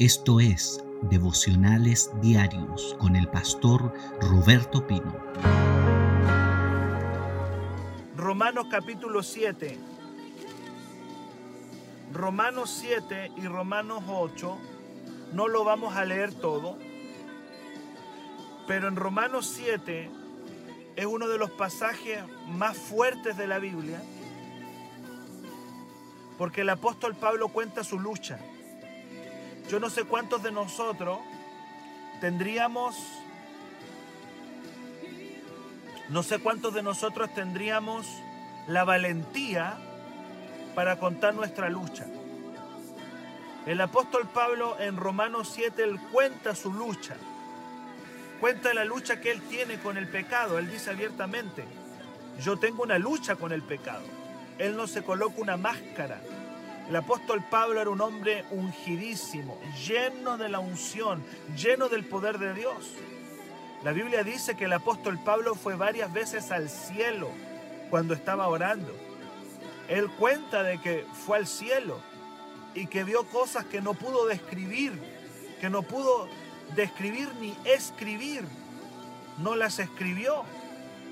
Esto es Devocionales Diarios con el pastor Roberto Pino. Romanos capítulo 7. Romanos 7 y Romanos 8. No lo vamos a leer todo. Pero en Romanos 7 es uno de los pasajes más fuertes de la Biblia. Porque el apóstol Pablo cuenta su lucha yo no sé cuántos de nosotros tendríamos, no sé cuántos de nosotros tendríamos la valentía para contar nuestra lucha. El apóstol Pablo en Romanos 7, él cuenta su lucha. Cuenta la lucha que él tiene con el pecado. Él dice abiertamente, yo tengo una lucha con el pecado. Él no se coloca una máscara. El apóstol Pablo era un hombre ungidísimo, lleno de la unción, lleno del poder de Dios. La Biblia dice que el apóstol Pablo fue varias veces al cielo cuando estaba orando. Él cuenta de que fue al cielo y que vio cosas que no pudo describir, que no pudo describir ni escribir. No las escribió,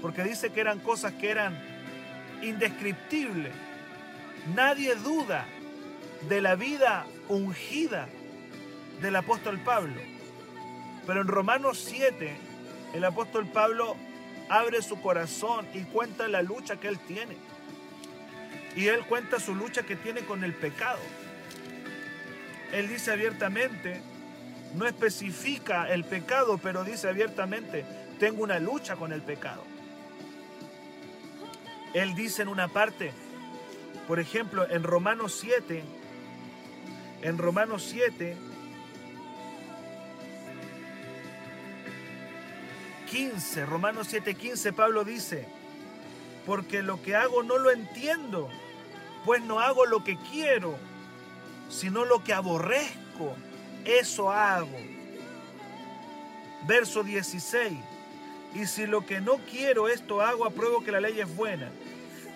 porque dice que eran cosas que eran indescriptibles. Nadie duda de la vida ungida del apóstol Pablo. Pero en Romanos 7, el apóstol Pablo abre su corazón y cuenta la lucha que él tiene. Y él cuenta su lucha que tiene con el pecado. Él dice abiertamente, no especifica el pecado, pero dice abiertamente, tengo una lucha con el pecado. Él dice en una parte, por ejemplo, en Romanos 7, en Romanos 7, 15, Romanos 7, 15, Pablo dice, porque lo que hago no lo entiendo, pues no hago lo que quiero, sino lo que aborrezco, eso hago. Verso 16, y si lo que no quiero esto hago, apruebo que la ley es buena,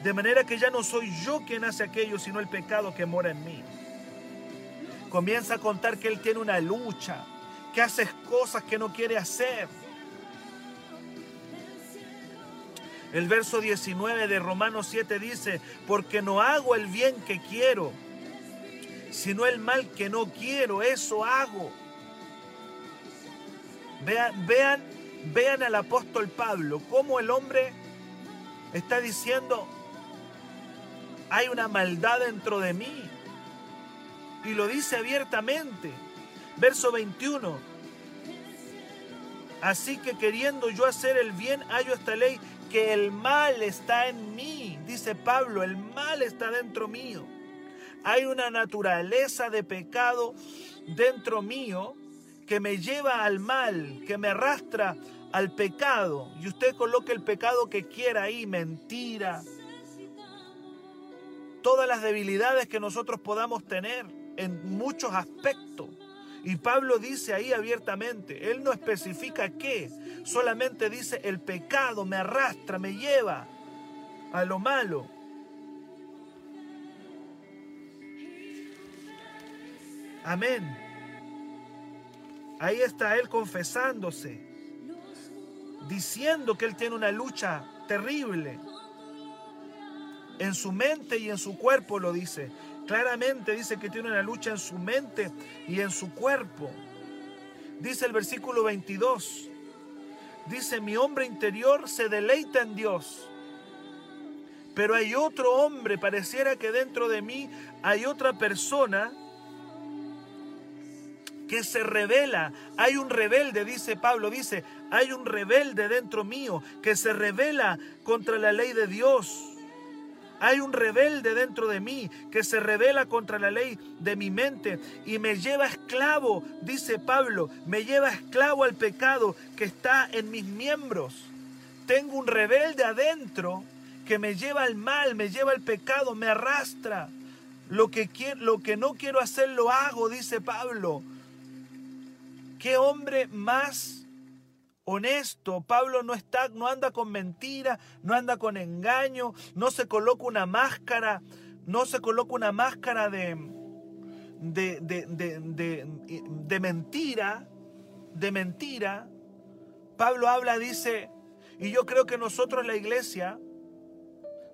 de manera que ya no soy yo quien hace aquello, sino el pecado que mora en mí comienza a contar que él tiene una lucha, que hace cosas que no quiere hacer. El verso 19 de Romanos 7 dice, porque no hago el bien que quiero, sino el mal que no quiero, eso hago. Vean, vean, vean al apóstol Pablo, cómo el hombre está diciendo, hay una maldad dentro de mí, y lo dice abiertamente. Verso 21. Así que queriendo yo hacer el bien, hallo esta ley que el mal está en mí. Dice Pablo, el mal está dentro mío. Hay una naturaleza de pecado dentro mío que me lleva al mal, que me arrastra al pecado. Y usted coloque el pecado que quiera ahí, mentira. Todas las debilidades que nosotros podamos tener en muchos aspectos. Y Pablo dice ahí abiertamente, él no especifica qué, solamente dice el pecado me arrastra, me lleva a lo malo. Amén. Ahí está él confesándose, diciendo que él tiene una lucha terrible. En su mente y en su cuerpo lo dice. Claramente dice que tiene una lucha en su mente y en su cuerpo. Dice el versículo 22. Dice, mi hombre interior se deleita en Dios. Pero hay otro hombre, pareciera que dentro de mí hay otra persona que se revela. Hay un rebelde, dice Pablo, dice, hay un rebelde dentro mío que se revela contra la ley de Dios. Hay un rebelde dentro de mí que se revela contra la ley de mi mente y me lleva esclavo, dice Pablo, me lleva esclavo al pecado que está en mis miembros. Tengo un rebelde adentro que me lleva al mal, me lleva al pecado, me arrastra. Lo que, lo que no quiero hacer lo hago, dice Pablo. ¿Qué hombre más honesto. Pablo no está, no anda con mentira, no anda con engaño, no se coloca una máscara, no se coloca una máscara de, de, de, de, de mentira, de mentira. Pablo habla, dice, y yo creo que nosotros la iglesia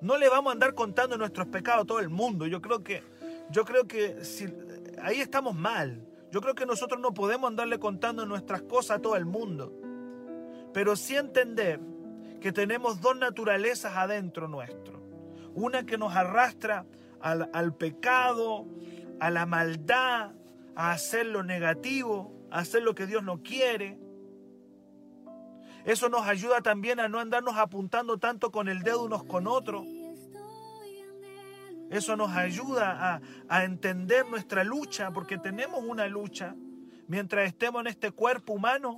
no le vamos a andar contando nuestros pecados a todo el mundo. Yo creo que, yo creo que si, ahí estamos mal. Yo creo que nosotros no podemos andarle contando nuestras cosas a todo el mundo. Pero sí entender que tenemos dos naturalezas adentro nuestro. Una que nos arrastra al, al pecado, a la maldad, a hacer lo negativo, a hacer lo que Dios no quiere. Eso nos ayuda también a no andarnos apuntando tanto con el dedo unos con otros. Eso nos ayuda a, a, entender nuestra lucha, porque tenemos una lucha. Mientras estemos en este cuerpo humano,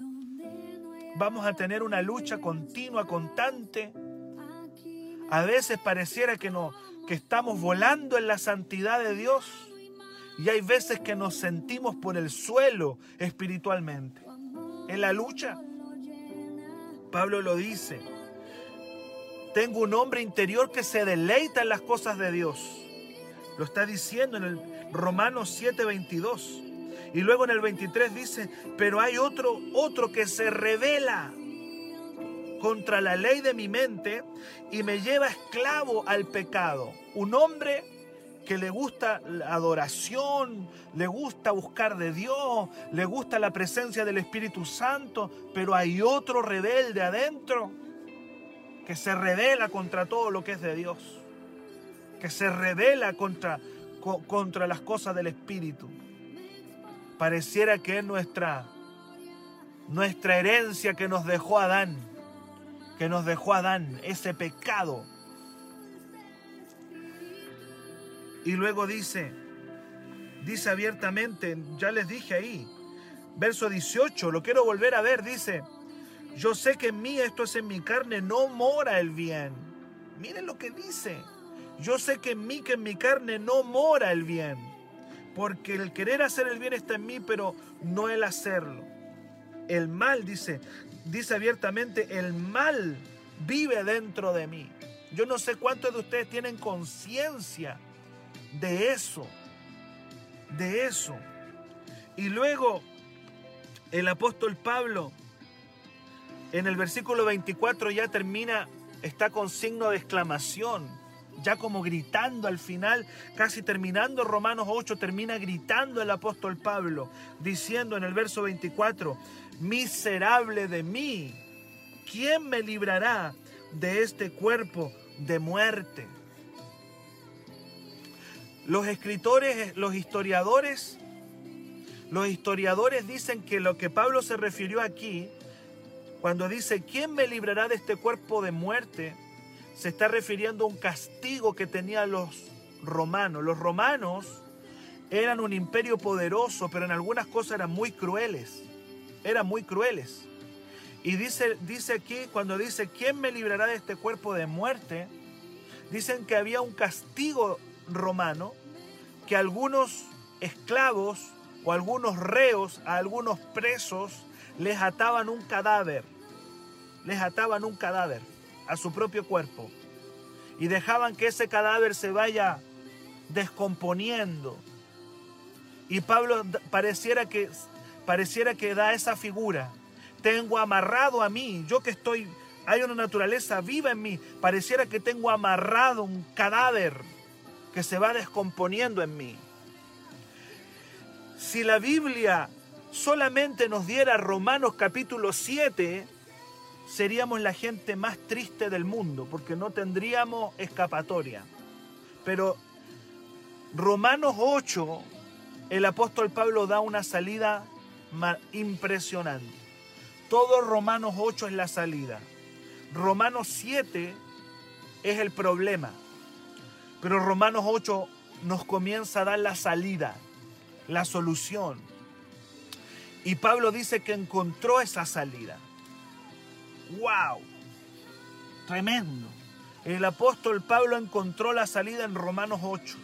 vamos a tener una lucha continua, constante. A veces pareciera que, no, que estamos volando en la santidad de Dios y hay veces que nos sentimos por el suelo espiritualmente. En la lucha, Pablo lo dice, tengo un hombre interior que se deleita en las cosas de Dios. Lo está diciendo en el Romanos 7:22. Y luego en el 23 dice, pero hay otro, otro que se revela contra la ley de mi mente y me lleva esclavo al pecado. Un hombre que le gusta la adoración, le gusta buscar de Dios, le gusta la presencia del Espíritu Santo, pero hay otro rebelde adentro que se revela contra todo lo que es de Dios, que se revela contra, contra las cosas del Espíritu. Pareciera que es nuestra, nuestra herencia que nos dejó Adán, que nos dejó Adán, ese pecado Y luego dice, dice abiertamente, ya les dije ahí, verso 18, lo quiero volver a ver, dice, yo sé que en mí, esto es en mi carne, no mora el bien. Miren lo que dice, yo sé que en mí, que en mi carne no mora el bien, porque el querer hacer el bien está en mí, pero no el hacerlo. El mal, dice, dice abiertamente, el mal vive dentro de mí. Yo no sé cuántos de ustedes tienen conciencia de eso, de eso. Y luego el apóstol Pablo en el versículo 24 ya termina, está con signo de exclamación, ya como gritando al final, casi terminando Romanos 8, termina gritando el apóstol Pablo, diciendo en el verso 24, miserable de mí, ¿quién me librará de este cuerpo de muerte? Los escritores, los historiadores, los historiadores dicen que lo que Pablo se refirió aquí, cuando dice, ¿quién me librará de este cuerpo de muerte? Se está refiriendo a un castigo que tenían los romanos. Los romanos eran un imperio poderoso, pero en algunas cosas eran muy crueles. Eran muy crueles. Y dice, dice aquí, cuando dice, ¿quién me librará de este cuerpo de muerte? Dicen que había un castigo romano que algunos esclavos o algunos reos, a algunos presos, les ataban un cadáver, les ataban un cadáver a su propio cuerpo y dejaban que ese cadáver se vaya descomponiendo. Y Pablo pareciera que, pareciera que da esa figura. Tengo amarrado a mí, yo que estoy, hay una naturaleza viva en mí, pareciera que tengo amarrado un cadáver que se va descomponiendo en mí. Si la Biblia solamente nos diera Romanos capítulo 7, seríamos la gente más triste del mundo, porque no tendríamos escapatoria. Pero Romanos 8, el apóstol Pablo da una salida impresionante. Todo Romanos 8 es la salida. Romanos 7 es el problema. Pero Romanos 8 nos comienza a dar la salida, la solución. Y Pablo dice que encontró esa salida. ¡Wow! Tremendo. El apóstol Pablo encontró la salida en Romanos 8.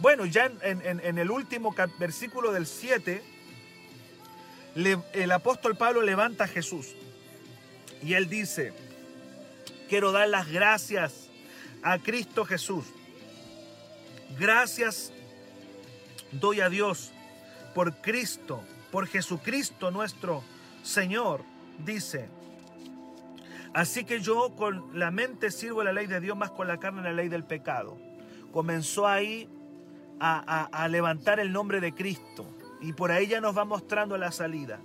Bueno, ya en, el último versículo del 7, el apóstol Pablo levanta a Jesús. Y él dice, quiero dar las gracias a Cristo Jesús. Gracias doy a Dios por Cristo, por Jesucristo nuestro Señor, dice. Así que yo con la mente sirvo la ley de Dios, más con la carne la ley del pecado. Comenzó ahí a, levantar el nombre de Cristo y por ahí ya nos va mostrando la salida.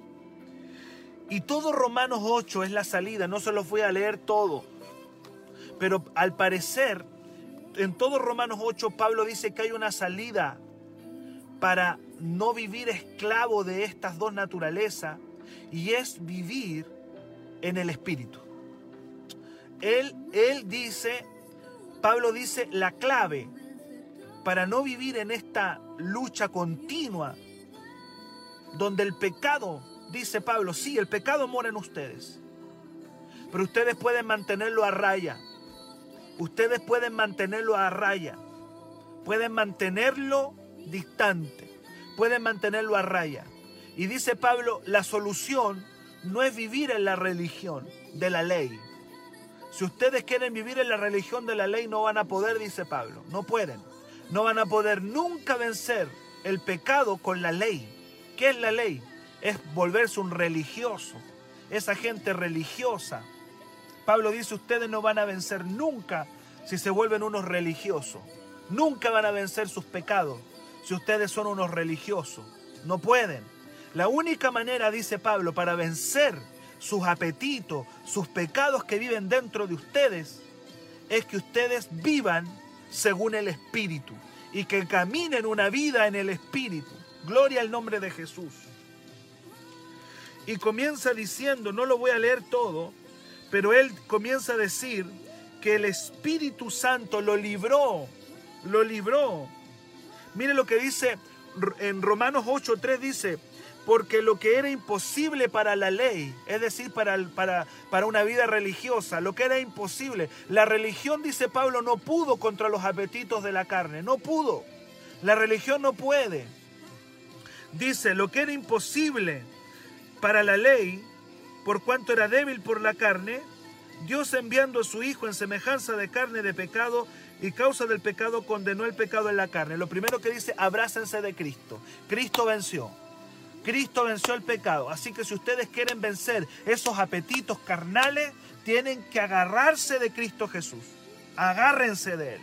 Y todo Romanos 8 es la salida, no se los voy a leer todo. Pero al parecer, en todo Romanos 8, Pablo dice que hay una salida para no vivir esclavo de estas dos naturalezas y es vivir en el Espíritu. Él, él dice, Pablo dice, la clave para no vivir en esta lucha continua donde el pecado dice Pablo, sí, el pecado mora en ustedes, pero ustedes pueden mantenerlo a raya. Ustedes pueden mantenerlo a raya. Pueden mantenerlo distante. Pueden mantenerlo a raya. Y dice Pablo, la solución no es vivir en la religión de la ley. Si ustedes quieren vivir en la religión de la ley, no van a poder, dice Pablo. No pueden. No van a poder nunca vencer el pecado con la ley. ¿Qué es la ley? es volverse un religioso, esa gente religiosa. Pablo dice, ustedes no van a vencer nunca si se vuelven unos religiosos. Nunca van a vencer sus pecados si ustedes son unos religiosos. No pueden. La única manera, dice Pablo, para vencer sus apetitos, sus pecados que viven dentro de ustedes, es que ustedes vivan según el Espíritu y que caminen una vida en el Espíritu. Gloria al nombre de Jesús. Y comienza diciendo, no lo voy a leer todo, pero él comienza a decir que el Espíritu Santo lo libró, lo libró. Mire lo que dice en Romanos 8.3 dice, porque lo que era imposible para la ley, es decir, para, para, para, una vida religiosa, lo que era imposible, la religión, dice Pablo, no pudo contra los apetitos de la carne, no pudo. La religión no puede. Dice, lo que era imposible para la ley, por cuanto era débil por la carne, Dios enviando a su Hijo en semejanza de carne de pecado y causa del pecado condenó el pecado en la carne. Lo primero que dice, abrácense de Cristo. Cristo venció. Cristo venció el pecado. Así que si ustedes quieren vencer esos apetitos carnales, tienen que agarrarse de Cristo Jesús. Agárrense de Él.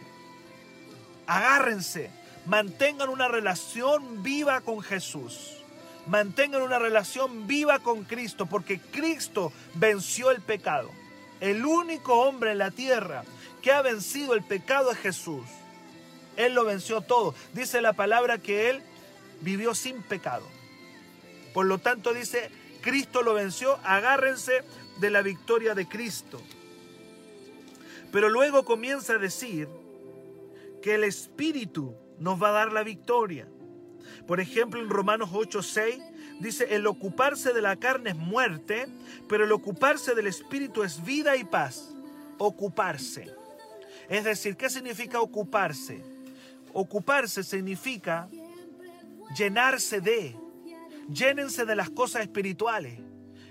Agárrense. Mantengan una relación viva con Jesús mantengan una relación viva con Cristo, porque Cristo venció el pecado. El único hombre en la tierra que ha vencido el pecado es Jesús. Él lo venció todo. Dice la palabra que Él vivió sin pecado. Por lo tanto dice, Cristo lo venció, agárrense de la victoria de Cristo. Pero luego comienza a decir que el Espíritu nos va a dar la victoria. Por ejemplo, en Romanos 8:6 dice, el ocuparse de la carne es muerte, pero el ocuparse del Espíritu es vida y paz. Ocuparse. Es decir, ¿qué significa ocuparse? Ocuparse significa llenarse de, llénense de las cosas espirituales.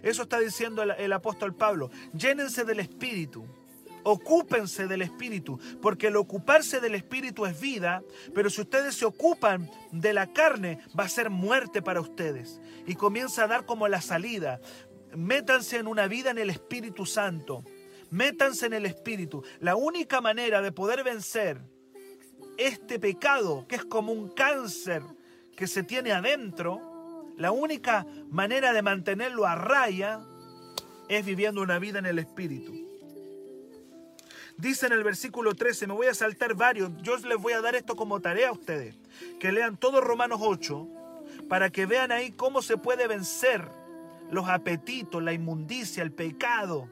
Eso está diciendo el, apóstol Pablo. Llénense del Espíritu. Ocúpense del Espíritu, porque el ocuparse del Espíritu es vida, pero si ustedes se ocupan de la carne, va a ser muerte para ustedes. Y comienza a dar como la salida. Métanse en una vida en el Espíritu Santo. Métanse en el Espíritu. La única manera de poder vencer este pecado, que es como un cáncer que se tiene adentro, la única manera de mantenerlo a raya es viviendo una vida en el Espíritu. Dice en el versículo 13, me voy a saltar varios, yo les voy a dar esto como tarea a ustedes, que lean todo Romanos 8, para que vean ahí cómo se puede vencer los apetitos, la inmundicia, el pecado.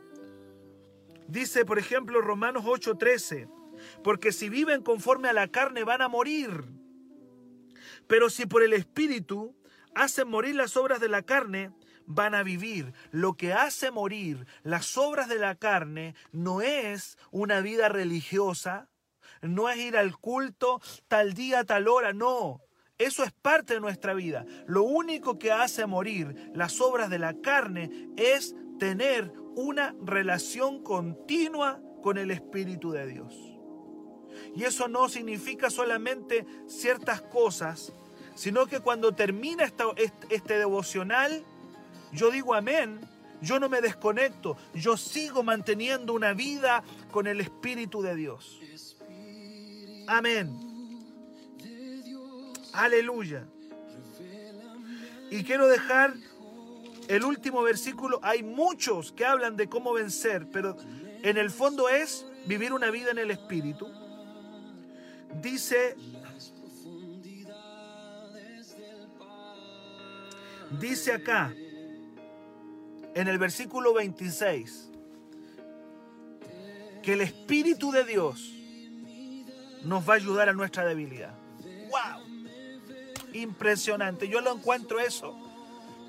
Dice, por ejemplo, Romanos 8:13, porque si viven conforme a la carne van a morir. Pero si por el Espíritu hacen morir las obras de la carne, van a vivir. Lo que hace morir las obras de la carne no es una vida religiosa, no es ir al culto tal día, tal hora, no. Eso es parte de nuestra vida. Lo único que hace morir las obras de la carne es tener una relación continua con el Espíritu de Dios. Y eso no significa solamente ciertas cosas sino que cuando termina esta, este, este devocional, yo digo amén, yo no me desconecto, yo sigo manteniendo una vida con el Espíritu de Dios. Amén. Aleluya. Y quiero dejar el último versículo. Hay muchos que hablan de cómo vencer, pero en el fondo es vivir una vida en el Espíritu. Dice, dice acá, en el versículo 26, que el Espíritu de Dios nos va a ayudar a nuestra debilidad. ¡Wow! Impresionante. Yo lo encuentro eso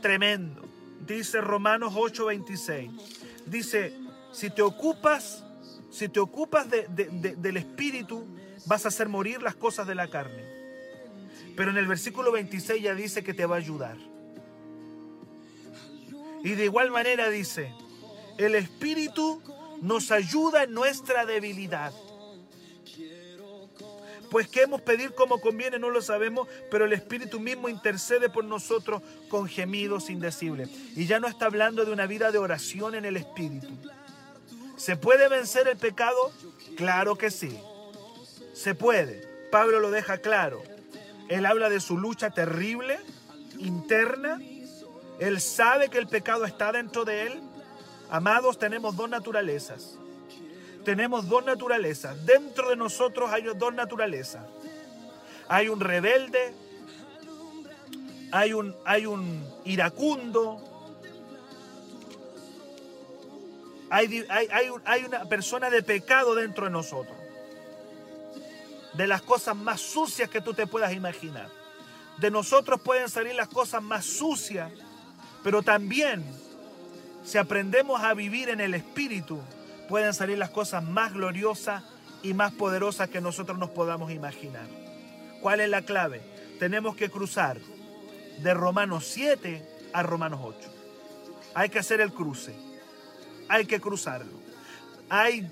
tremendo. Dice Romanos 8:26. Dice, si te ocupas, si te ocupas del Espíritu, vas a hacer morir las cosas de la carne. Pero en el versículo 26 ya dice que te va a ayudar. Y de igual manera dice, el Espíritu nos ayuda en nuestra debilidad. Pues que hemos pedir como conviene no lo sabemos, pero el Espíritu mismo intercede por nosotros con gemidos indecibles. Y ya no está hablando de una vida de oración en el Espíritu. ¿Se puede vencer el pecado? Claro que sí. Se puede. Pablo lo deja claro. Él habla de su lucha terrible, interna. Él sabe que el pecado está dentro de él. Amados, tenemos dos naturalezas. Tenemos dos naturalezas. Dentro de nosotros hay dos naturalezas. Hay un rebelde, hay un, hay un iracundo, hay, hay, hay una persona de pecado dentro de nosotros de las cosas más sucias que tú te puedas imaginar. De nosotros pueden salir las cosas más sucias, pero también si aprendemos a vivir en el Espíritu, pueden salir las cosas más gloriosas y más poderosas que nosotros nos podamos imaginar. ¿Cuál es la clave? Tenemos que cruzar de Romanos 7 a Romanos 8. Hay que hacer el cruce. Hay que cruzarlo. Hay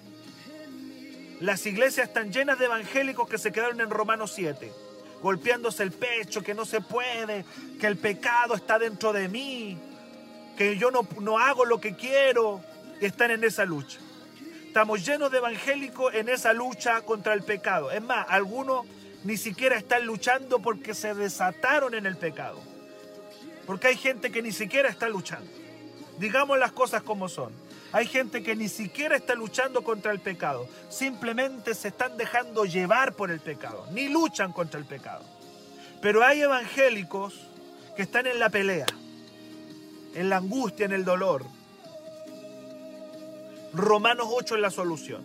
las iglesias están llenas de evangélicos que se quedaron en Romanos 7, golpeándose el pecho, que no se puede, que el pecado está dentro de mí, que yo no, no hago lo que quiero, están en esa lucha. Estamos llenos de evangélicos en esa lucha contra el pecado. Es más, algunos ni siquiera están luchando porque se desataron en el pecado. Porque hay gente que ni siquiera está luchando. Digamos las cosas como son. Hay gente que ni siquiera está luchando contra el pecado, simplemente se están dejando llevar por el pecado, ni luchan contra el pecado. Pero hay evangélicos que están en la pelea, en la angustia, en el dolor. Romanos 8 es la solución.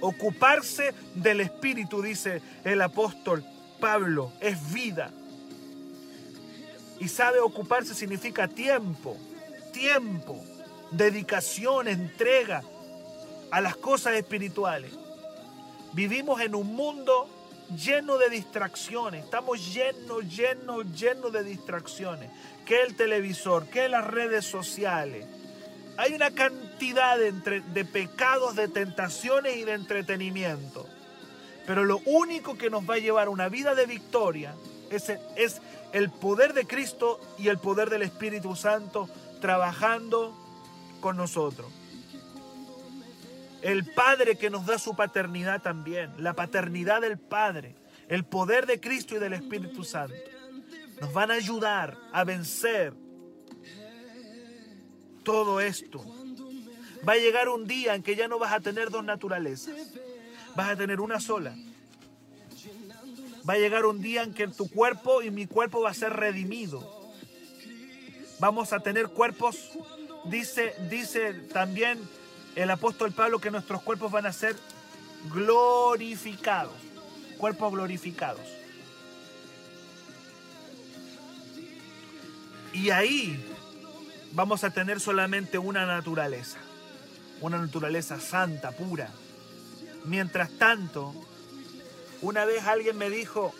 Ocuparse del Espíritu, dice el apóstol Pablo, es vida. Y sabe ocuparse significa tiempo, tiempo dedicación, entrega a las cosas espirituales. Vivimos en un mundo lleno de distracciones. Estamos llenos, llenos, llenos de distracciones. Que el televisor, que las redes sociales. Hay una cantidad de, de pecados, de tentaciones y de entretenimiento. Pero lo único que nos va a llevar a una vida de victoria es, es el poder de Cristo y el poder del Espíritu Santo trabajando con nosotros. El Padre que nos da su paternidad también, la paternidad del Padre, el poder de Cristo y del Espíritu Santo, nos van a ayudar a vencer todo esto. Va a llegar un día en que ya no vas a tener dos naturalezas, vas a tener una sola. Va a llegar un día en que tu cuerpo y mi cuerpo va a ser redimido. Vamos a tener cuerpos dice, dice también el apóstol Pablo que nuestros cuerpos van a ser glorificados, cuerpos glorificados. Y ahí vamos a tener solamente una naturaleza, una naturaleza santa, pura. Mientras tanto, una vez alguien me dijo,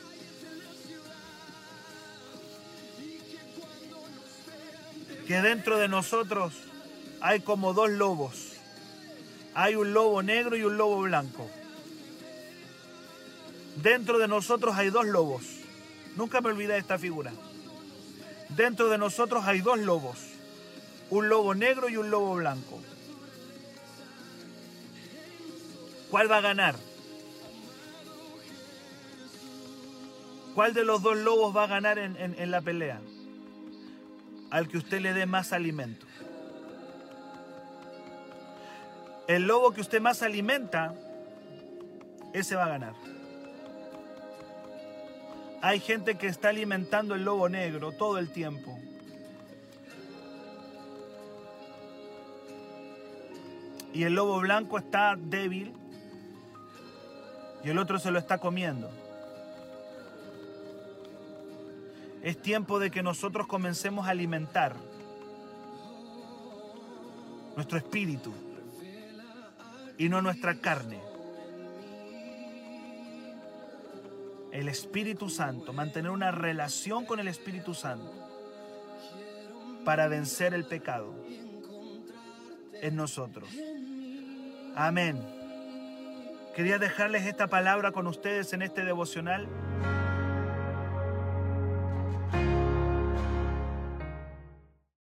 que dentro de nosotros hay como dos lobos. Hay un lobo negro y un lobo blanco. Dentro de nosotros hay dos lobos. Nunca me olvidé de esta figura. Dentro de nosotros hay dos lobos, un lobo negro y un lobo blanco. ¿Cuál va a ganar? ¿Cuál de los dos lobos va a ganar en, en la pelea? Al que usted le dé más alimento. El lobo que usted más alimenta, ese va a ganar. Hay gente que está alimentando el lobo negro todo el tiempo. Y el lobo blanco está débil y el otro se lo está comiendo. Es tiempo de que nosotros comencemos a alimentar nuestro espíritu y no nuestra carne. El Espíritu Santo, mantener una relación con el Espíritu Santo para vencer el pecado en nosotros. Amén. Quería dejarles esta palabra con ustedes en este devocional